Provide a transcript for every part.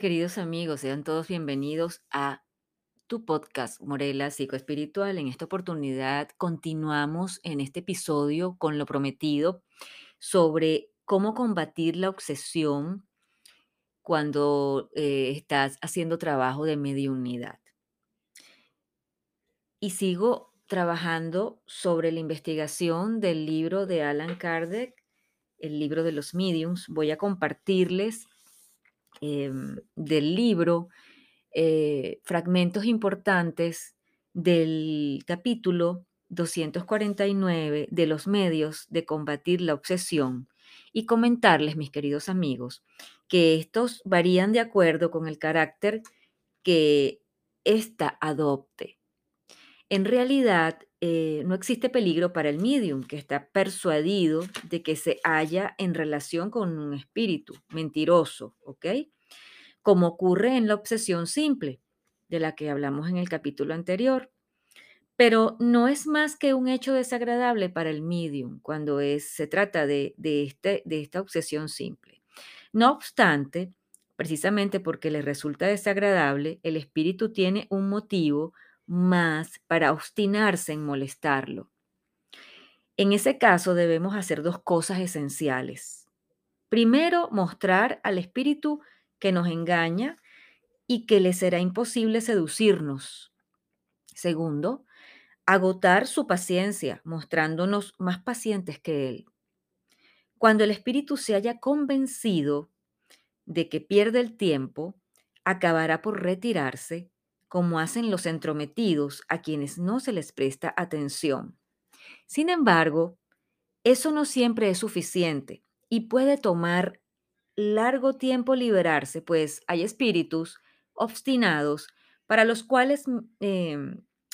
Queridos amigos, sean todos bienvenidos a tu podcast Morela Psicoespiritual. En esta oportunidad continuamos en este episodio con lo prometido sobre cómo combatir la obsesión cuando eh, estás haciendo trabajo de mediunidad. Y sigo trabajando sobre la investigación del libro de Alan Kardec, el libro de los mediums. Voy a compartirles em, del libro eh, fragmentos importantes del capítulo 249 de los medios de combatir la obsesión y comentarles, mis queridos amigos, que estos varían de acuerdo con el carácter que ésta adopte. En realidad, eh, no existe peligro para el medium que está persuadido de que se halla en relación con un espíritu mentiroso, ¿ok? Como ocurre en la obsesión simple, de la que hablamos en el capítulo anterior. Pero no es más que un hecho desagradable para el medium cuando se trata este, de esta obsesión simple. No obstante, precisamente porque le resulta desagradable, el espíritu tiene un motivo más para obstinarse en molestarlo. En ese caso debemos hacer dos cosas esenciales. Primero, mostrar al espíritu que nos engaña y que le será imposible seducirnos. Segundo, agotar su paciencia, mostrándonos más pacientes que él. Cuando el espíritu se haya convencido de que pierde el tiempo, acabará por retirarse, como hacen los entrometidos a quienes no se les presta atención. Sin embargo, eso no siempre es suficiente y puede tomar largo tiempo liberarse, pues hay espíritus obstinados para los cuales eh,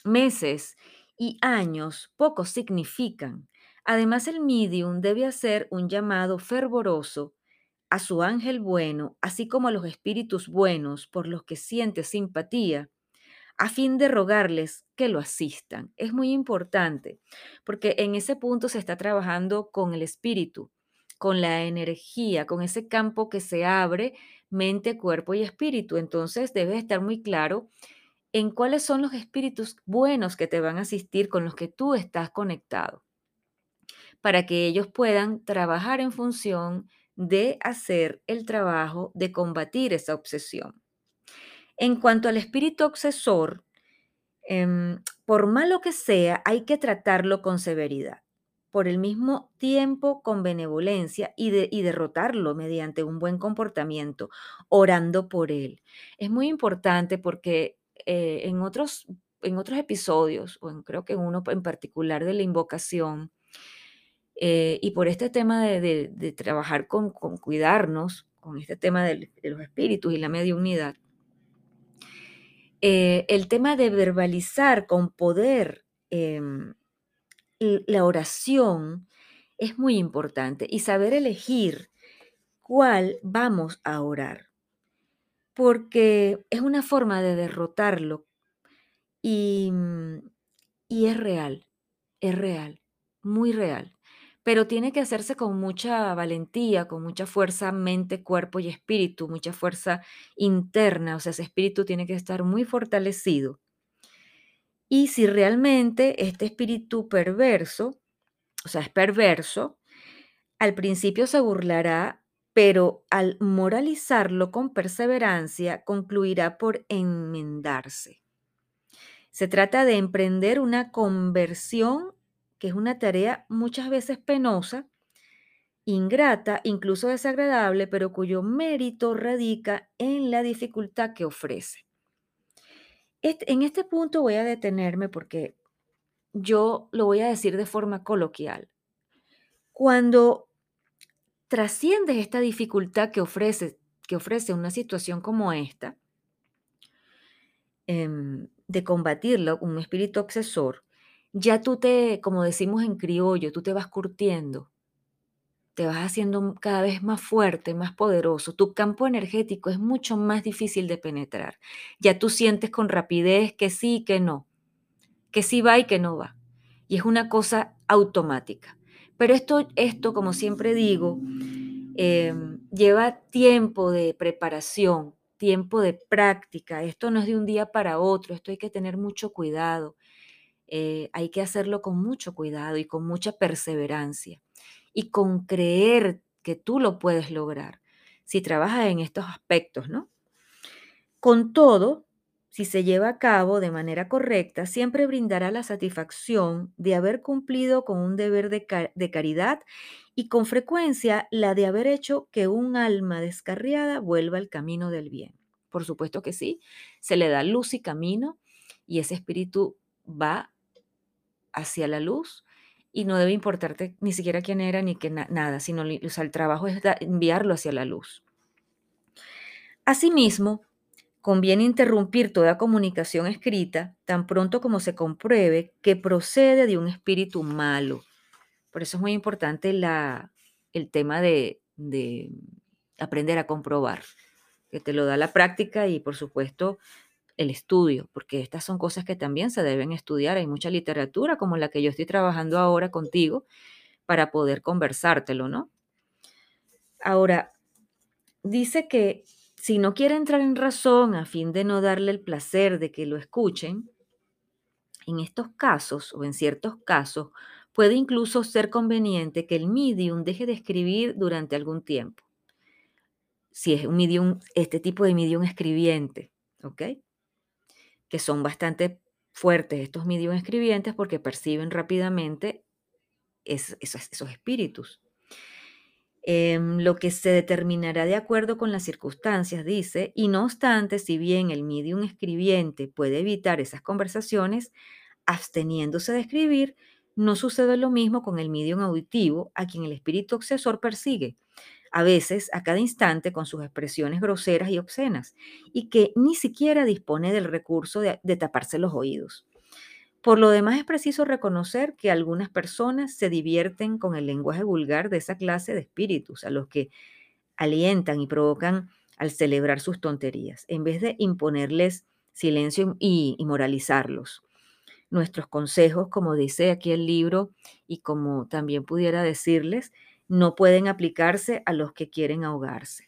meses y años poco significan. Además, el medium debe hacer un llamado fervoroso a su ángel bueno, así como a los espíritus buenos por los que siente simpatía, a fin de rogarles que lo asistan. Es muy importante, porque en ese punto se está trabajando con el espíritu, con la energía, con ese campo que se abre, mente, cuerpo y espíritu. Entonces debe estar muy claro en cuáles son los espíritus buenos que te van a asistir, con los que tú estás conectado, para que ellos puedan trabajar en función de hacer el trabajo de combatir esa obsesión. En cuanto al espíritu obsesor, em, por malo que sea, hay que tratarlo con severidad, por el mismo tiempo con benevolencia y, de, derrotarlo mediante un buen comportamiento, orando por él. Es muy importante porque eh, en, otros, episodios, o creo que en uno en particular de la invocación, eh, y por este tema de, trabajar con, cuidarnos, con este tema de, los espíritus y la mediunidad, eh, el tema de verbalizar con poder em, la oración es muy importante y saber elegir cuál vamos a orar porque es una forma de derrotarlo y, mm, y es real, es real, muy real. Pero tiene que hacerse con mucha valentía, con mucha fuerza, mente, cuerpo y espíritu, mucha fuerza interna, o sea, ese espíritu tiene que estar muy fortalecido. Y si realmente este espíritu perverso, o sea, es perverso, al principio se burlará pero al moralizarlo con perseverancia concluirá por enmendarse. Se trata de emprender una conversión, que es una tarea muchas veces penosa, ingrata, incluso desagradable, pero cuyo mérito radica en la dificultad que ofrece. en este punto voy a detenerme porque yo lo voy a decir de forma coloquial. Cuando trasciendes esta dificultad que ofrece, que ofrece una situación como esta, em, de combatirlo, un espíritu obsesor, ya tú te, como decimos en criollo, tú te vas curtiendo, te vas haciendo cada vez más fuerte, más poderoso. Tu campo energético es mucho más difícil de penetrar. Ya tú sientes con rapidez que sí y que no, que sí va y que no va. Y es una cosa automática. Pero esto, esto como siempre digo, em, lleva tiempo de preparación, tiempo de práctica. Esto no es de un día para otro, esto hay que tener mucho cuidado. Eh, hay que hacerlo con mucho cuidado y con mucha perseverancia y con creer que tú lo puedes lograr si trabajas en estos aspectos, ¿no? Con todo, si se lleva a cabo de manera correcta, siempre brindará la satisfacción de haber cumplido con un deber de, de, caridad y con frecuencia la de haber hecho que un alma descarriada vuelva al camino del bien. Por supuesto que sí, se le da luz y camino y ese espíritu va hacia la luz y no debe importarte ni siquiera quién era ni que nada, sino el trabajo es enviarlo hacia la luz. Asimismo, conviene interrumpir toda comunicación escrita tan pronto como se compruebe que procede de un espíritu malo. Por eso es muy importante la, el tema de, de aprender a comprobar, que te lo da la práctica y por supuesto el estudio, porque estas son cosas que también se deben estudiar. Hay mucha literatura como la que yo estoy trabajando ahora contigo para poder conversártelo, ¿no? Ahora, dice que si no quiere entrar en razón a fin de no darle el placer de que lo escuchen, en estos casos o en ciertos casos puede incluso ser conveniente que el medium deje de escribir durante algún tiempo. Si es un medium, este tipo de medium escribiente, ¿ok? Que son bastante fuertes estos medios escribientes porque perciben rápidamente esos, espíritus. Em, lo que se determinará de acuerdo con las circunstancias, dice, y no obstante, si bien el medium escribiente puede evitar esas conversaciones, absteniéndose de escribir, no sucede lo mismo con el medium auditivo, a quien el espíritu obsesor persigue, a veces a cada instante con sus expresiones groseras y obscenas, y que ni siquiera dispone del recurso de, taparse los oídos. Por lo demás es preciso reconocer que algunas personas se divierten con el lenguaje vulgar de esa clase de espíritus, a los que alientan y provocan al celebrar sus tonterías, en vez de imponerles silencio y, y moralizarlos. Nuestros consejos, como dice aquí el libro, y como también pudiera decirles, no pueden aplicarse a los que quieren ahogarse.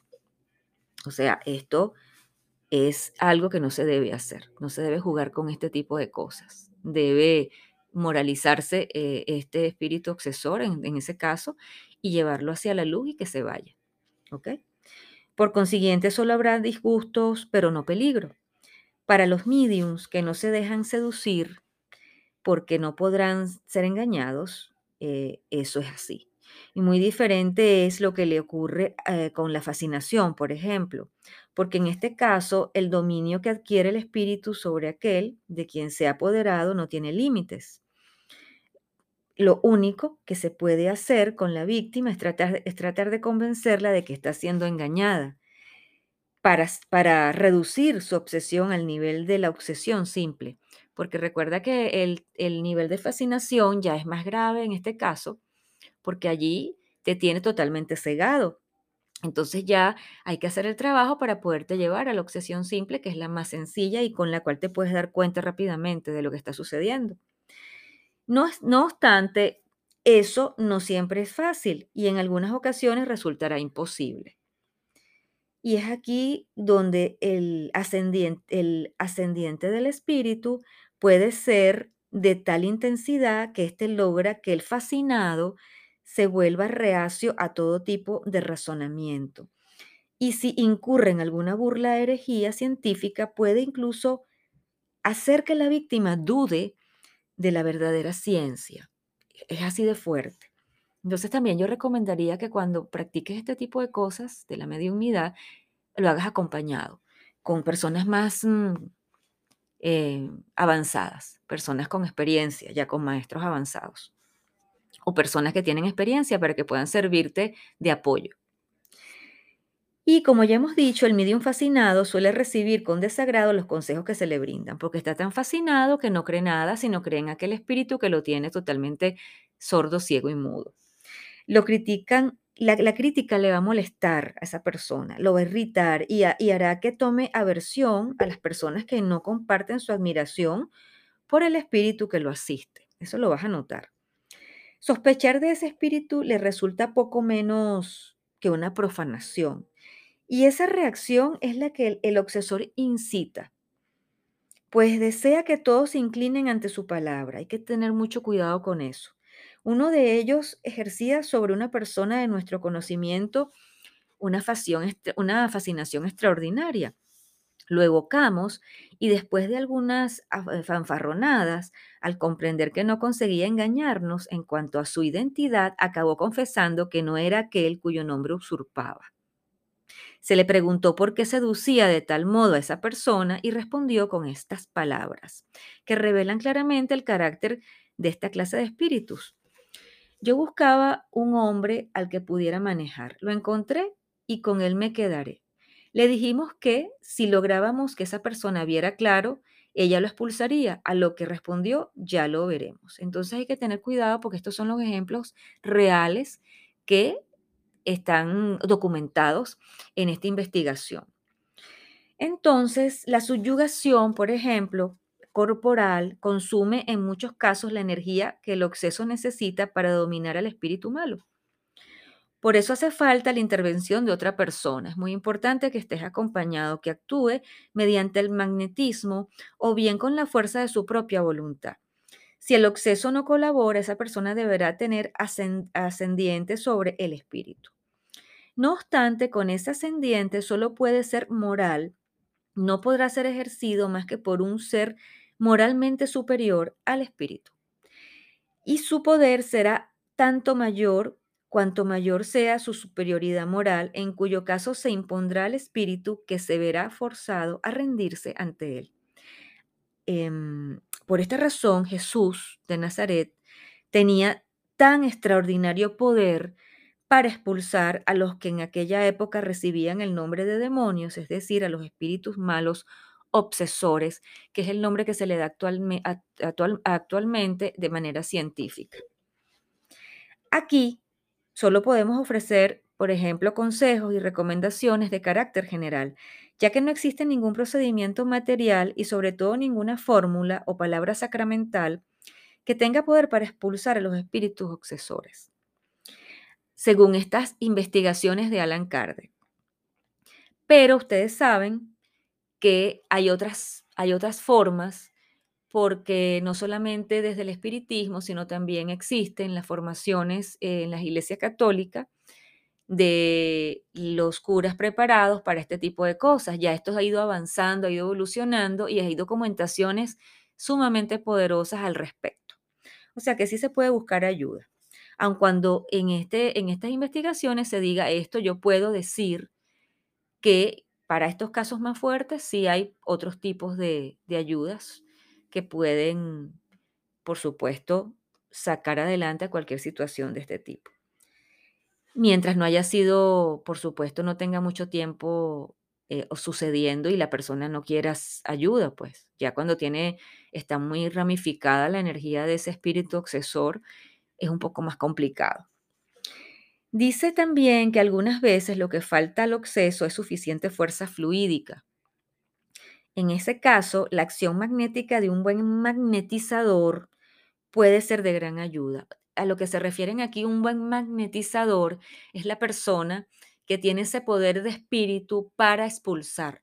O sea, esto es algo que no se debe hacer, no se debe jugar con este tipo de cosas. Debe moralizarse eh, este espíritu obsesor en, ese caso y llevarlo hacia la luz y que se vaya. ¿Ok? Por consiguiente, solo habrá disgustos, pero no peligro. Para los mediums que no se dejan seducir porque no podrán ser engañados, eh, eso es así. Y muy diferente es lo que le ocurre eh, con la fascinación, por ejemplo, porque en este caso el dominio que adquiere el espíritu sobre aquel de quien se ha apoderado no tiene límites. Lo único que se puede hacer con la víctima es tratar, es tratar de convencerla de que está siendo engañada para, para reducir su obsesión al nivel de la obsesión simple. Porque recuerda que el, el nivel de fascinación ya es más grave en este caso, porque allí te tiene totalmente cegado. Entonces ya hay que hacer el trabajo para poderte llevar a la obsesión simple, que es la más sencilla y con la cual te puedes dar cuenta rápidamente de lo que está sucediendo. No, obstante, eso no siempre es fácil y en algunas ocasiones resultará imposible. Y es aquí donde el ascendiente, el ascendiente del espíritu puede ser de tal intensidad que éste logra que el fascinado se vuelva reacio a todo tipo de razonamiento. Y si incurre en alguna burla de herejía científica, puede incluso hacer que la víctima dude de la verdadera ciencia. Es así de fuerte. Entonces también yo recomendaría que cuando practiques este tipo de cosas de la mediunidad, lo hagas acompañado con personas más mm, eh, avanzadas, personas con experiencia, ya con maestros avanzados o personas que tienen experiencia para que puedan servirte de apoyo. Y como ya hemos dicho, el medium fascinado suele recibir con desagrado los consejos que se le brindan, porque está tan fascinado que no cree nada, sino cree en aquel espíritu que lo tiene totalmente sordo, ciego y mudo. Lo critican, la, crítica le va a molestar a esa persona, lo va a irritar y, y hará que tome aversión a las personas que no comparten su admiración por el espíritu que lo asiste. Eso lo vas a notar. Sospechar de ese espíritu le resulta poco menos que una profanación Y esa reacción es la que el, obsesor incita, pues desea que todos se inclinen ante su palabra. Hay que tener mucho cuidado con eso. Uno de ellos ejercía sobre una persona de nuestro conocimiento una, una fascinación extraordinaria. Lo evocamos y después de algunas eh, fanfarronadas, al comprender que no conseguía engañarnos en cuanto a su identidad, acabó confesando que no era aquel cuyo nombre usurpaba. Se le preguntó por qué seducía de tal modo a esa persona y respondió con estas palabras, que revelan claramente el carácter de esta clase de espíritus. Yo buscaba un hombre al que pudiera manejar. Lo encontré y con él me quedaré. Le dijimos que si lográbamos que esa persona viera claro, ella lo expulsaría, a lo que respondió, ya lo veremos. Entonces hay que tener cuidado porque estos son los ejemplos reales que están documentados en esta investigación. Entonces, la subyugación, por ejemplo, corporal, consume en muchos casos la energía que el obseso necesita para dominar al espíritu malo. Por eso hace falta la intervención de otra persona. Es muy importante que estés acompañado, que actúe mediante el magnetismo o bien con la fuerza de su propia voluntad. Si el obseso no colabora, esa persona deberá tener ascend- ascendiente sobre el espíritu. No obstante, con ese ascendiente solo puede ser moral no podrá ser ejercido más que por un ser moralmente superior al espíritu. Y su poder será tanto mayor cuanto mayor sea su superioridad moral, en cuyo caso se impondrá al espíritu que se verá forzado a rendirse ante él. Em, por esta razón, Jesús de Nazaret tenía tan extraordinario poder para expulsar a los que en aquella época recibían el nombre de demonios, es decir, a los espíritus malos obsesores, que es el nombre que se le da actualmente de manera científica. Aquí solo podemos ofrecer, por ejemplo, consejos y recomendaciones de carácter general, ya que no existe ningún procedimiento material y sobre todo ninguna fórmula o palabra sacramental que tenga poder para expulsar a los espíritus obsesores según estas investigaciones de Alan Kardec. Pero ustedes saben que hay otras, hay otras formas, porque no solamente desde el espiritismo, sino también existen las formaciones en las iglesias católicas de los curas preparados para este tipo de cosas. Ya esto ha ido avanzando, ha ido evolucionando y hay documentaciones sumamente poderosas al respecto. O sea que sí se puede buscar ayuda. Aun cuando en, este, en estas investigaciones se diga esto, yo puedo decir que para estos casos más fuertes sí hay otros tipos de, de ayudas que pueden, por supuesto, sacar adelante a cualquier situación de este tipo. Mientras no haya sido, por supuesto, no tenga mucho tiempo eh, sucediendo y la persona no quiera ayuda, pues ya cuando tiene, está muy ramificada la energía de ese espíritu obsesor, es un poco más complicado. Dice también que algunas veces lo que falta al obseso es suficiente fuerza fluídica. En ese caso, la acción magnética de un buen magnetizador puede ser de gran ayuda. A lo que se refieren aquí un buen magnetizador es la persona que tiene ese poder de espíritu para expulsar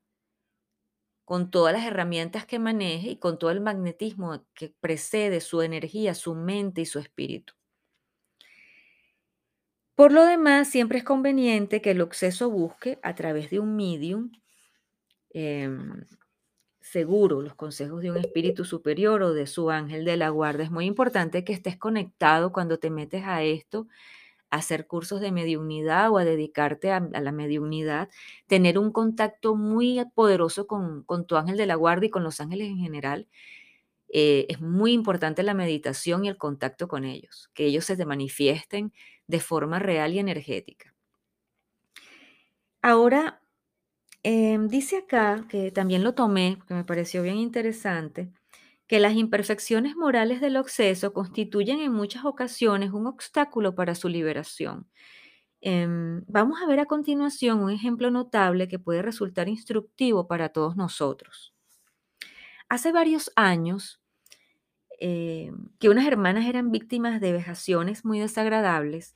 con todas las herramientas que maneje y con todo el magnetismo que precede su energía, su mente y su espíritu. Por lo demás, siempre es conveniente que el obseso busque a través de un medium em, seguro los consejos de un espíritu superior o de su ángel de la guarda. Es muy importante que estés conectado cuando te metes a esto, a hacer cursos de mediunidad o a dedicarte a, la mediunidad, tener un contacto muy poderoso con, con tu ángel de la guarda y con los ángeles en general. Eh, es muy importante la meditación y el contacto con ellos, que ellos se te manifiesten de forma real y energética. Ahora, em, dice acá, que también lo tomé, que me pareció bien interesante, que las imperfecciones morales del obseso constituyen en muchas ocasiones un obstáculo para su liberación. Em, vamos a ver a continuación un ejemplo notable que puede resultar instructivo para todos nosotros. Hace varios años, eh, que unas hermanas eran víctimas de vejaciones muy desagradables,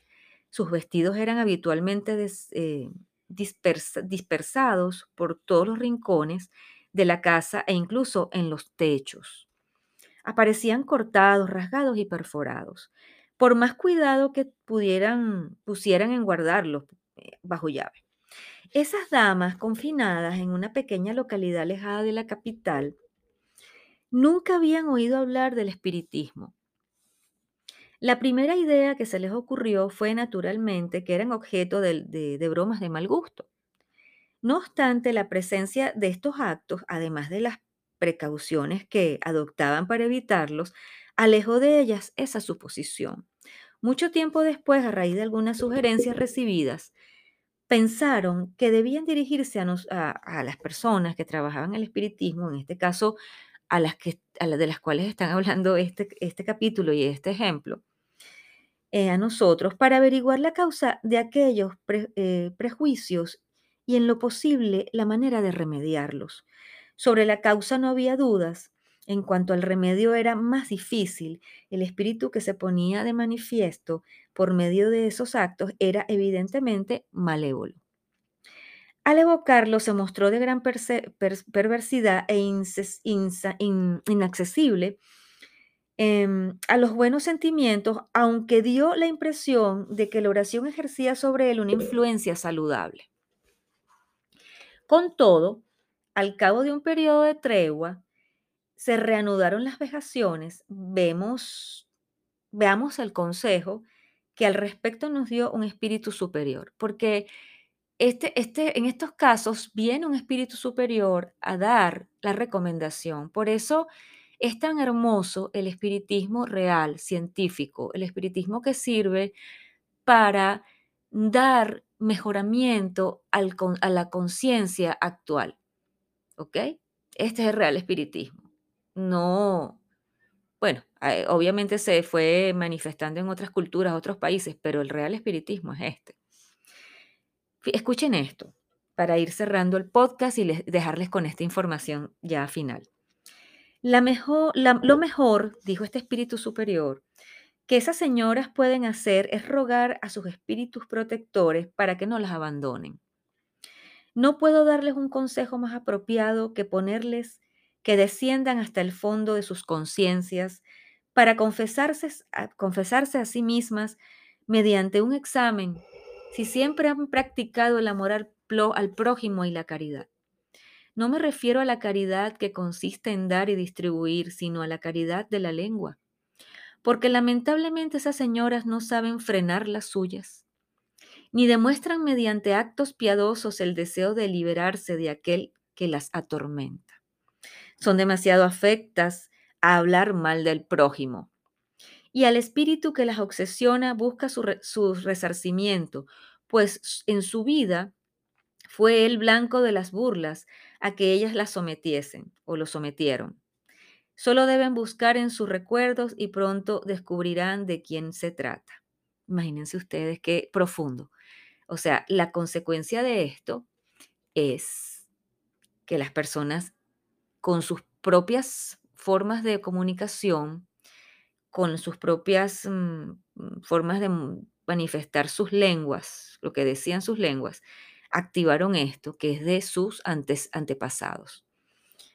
sus vestidos eran habitualmente eh, dispersados por todos los rincones de la casa e incluso en los techos. Aparecían cortados, rasgados y perforados, por más cuidado que pudieran, pusieran en guardarlos eh, bajo llave. Esas damas confinadas en una pequeña localidad alejada de la capital nunca habían oído hablar del espiritismo. La primera idea que se les ocurrió fue naturalmente que eran objeto de, bromas de mal gusto. No obstante, la presencia de estos actos, además de las precauciones que adoptaban para evitarlos, alejó de ellas esa suposición. Mucho tiempo después, a raíz de algunas sugerencias recibidas, pensaron que debían dirigirse a, las personas que trabajaban el espiritismo, en este caso a las, que, de las cuales están hablando este, este capítulo y este ejemplo, eh, a nosotros, para averiguar la causa de aquellos eh, prejuicios y en lo posible la manera de remediarlos. Sobre la causa no había dudas. En cuanto al remedio era más difícil, el espíritu que se ponía de manifiesto por medio de esos actos era evidentemente malévolo. Al evocarlo se mostró de gran perversidad e inaccesible em, a los buenos sentimientos, aunque dio la impresión de que la oración ejercía sobre él una influencia saludable. Con todo, al cabo de un periodo de tregua, se reanudaron las vejaciones. Vemos, veamos el consejo que al respecto nos dio un espíritu superior, porque este, este, en estos casos viene un espíritu superior a dar la recomendación. Por eso es tan hermoso el espiritismo real, científico, el espiritismo que sirve para dar mejoramiento a la conciencia actual. ¿Ok? Este es el real espiritismo. No, bueno, eh, obviamente se fue manifestando en otras culturas, otros países, pero el real espiritismo es este. Escuchen esto para ir cerrando el podcast y dejarles con esta información ya final. Lo mejor, dijo este espíritu superior, que esas señoras pueden hacer es rogar a sus espíritus protectores para que no las abandonen. No puedo darles un consejo más apropiado que ponerles que desciendan hasta el fondo de sus conciencias para confesarse a, sí mismas mediante un examen si siempre han practicado el amor al prójimo y la caridad. No me refiero a la caridad que consiste en dar y distribuir, sino a la caridad de la lengua, porque lamentablemente esas señoras no saben frenar las suyas ni demuestran mediante actos piadosos el deseo de liberarse de aquel que las atormenta. Son demasiado afectas a hablar mal del prójimo. Y al espíritu que las obsesiona busca su, resarcimiento, pues en su vida fue el blanco de las burlas a que ellas las sometiesen o lo sometieron. Solo deben buscar en sus recuerdos y pronto descubrirán de quién se trata. Imagínense ustedes qué profundo. O sea, la consecuencia de esto es que las personas con sus propias formas de comunicación, con sus propias mm, formas de manifestar sus lenguas, lo que decían sus lenguas, activaron esto que es de sus antepasados.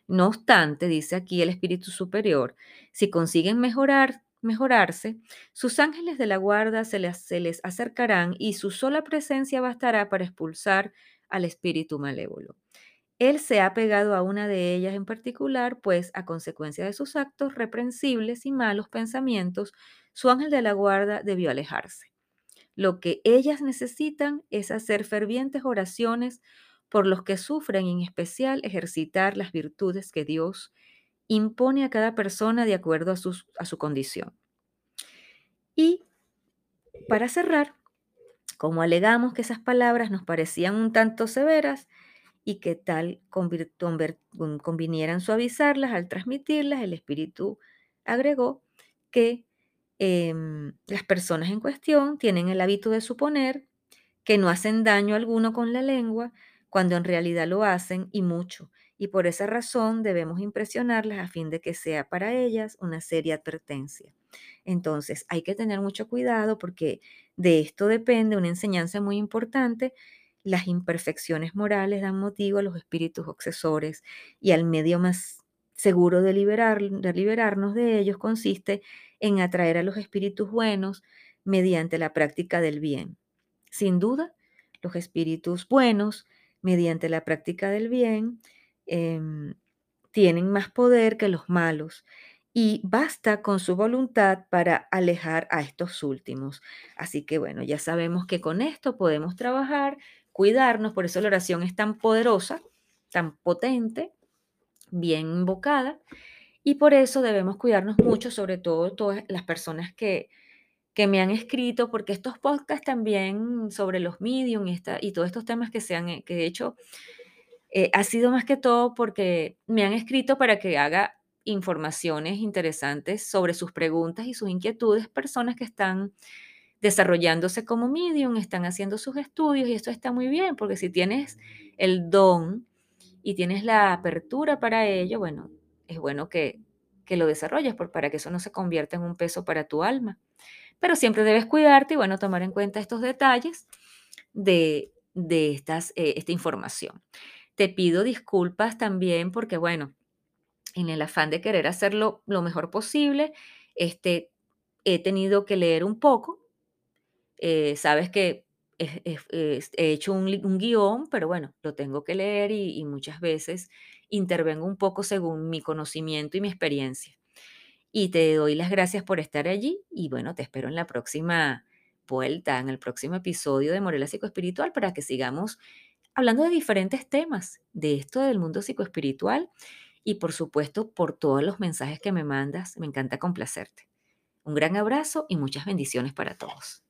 No obstante, dice aquí el Espíritu Superior, si consiguen mejorar mejorarse, sus ángeles de la guarda se les, se les acercarán y su sola presencia bastará para expulsar al espíritu malévolo. Él se ha pegado a una de ellas en particular, pues a consecuencia de sus actos reprensibles y malos pensamientos, su ángel de la guarda debió alejarse. Lo que ellas necesitan es hacer fervientes oraciones por los que sufren en especial ejercitar las virtudes que Dios impone a cada persona de acuerdo a, a su condición. Y para cerrar, como alegamos que esas palabras nos parecían un tanto severas y que tal convinieran suavizarlas al transmitirlas, el espíritu agregó que em, las personas en cuestión tienen el hábito de suponer que no hacen daño alguno con la lengua, cuando en realidad lo hacen y mucho, y por esa razón debemos impresionarlas a fin de que sea para ellas una seria advertencia. Entonces, hay que tener mucho cuidado porque de esto depende una enseñanza muy importante las imperfecciones morales dan motivo a los espíritus obsesores y al medio más seguro de, liberar, de liberarnos de ellos consiste en atraer a los espíritus buenos mediante la práctica del bien. Sin duda, los espíritus buenos, mediante la práctica del bien, em, tienen más poder que los malos y basta con su voluntad para alejar a estos últimos. Así que bueno, ya sabemos que con esto podemos trabajar, cuidarnos, por eso la oración es tan poderosa, tan potente, bien invocada, y por eso debemos cuidarnos mucho, sobre todo todas las personas que, que me han escrito, porque estos podcasts también sobre los medium y, esta, y todos estos temas que se han que he hecho, eh, ha sido más que todo porque me han escrito para que haga informaciones interesantes sobre sus preguntas y sus inquietudes, personas que están desarrollándose como medium, están haciendo sus estudios y esto está muy bien, porque si tienes el don y tienes la apertura para ello, bueno, es bueno que, que lo desarrolles por, para que eso no se convierta en un peso para tu alma. Pero siempre debes cuidarte y, bueno, tomar en cuenta estos detalles de, de estas, eh, esta información. Te pido disculpas también porque, bueno, en el afán de querer hacerlo lo mejor posible, este, he tenido que leer un poco. Eh, sabes que he, he- he hecho un guion, pero bueno, lo tengo que leer y, y muchas veces intervengo un poco según mi conocimiento y mi experiencia. Y te doy las gracias por estar allí y bueno, te espero en la próxima vuelta, en el próximo episodio de Morela Psicoespiritual para que sigamos hablando de diferentes temas, de esto del mundo psicoespiritual y por supuesto por todos los mensajes que me mandas. Me encanta complacerte. Un gran abrazo y muchas bendiciones para todos.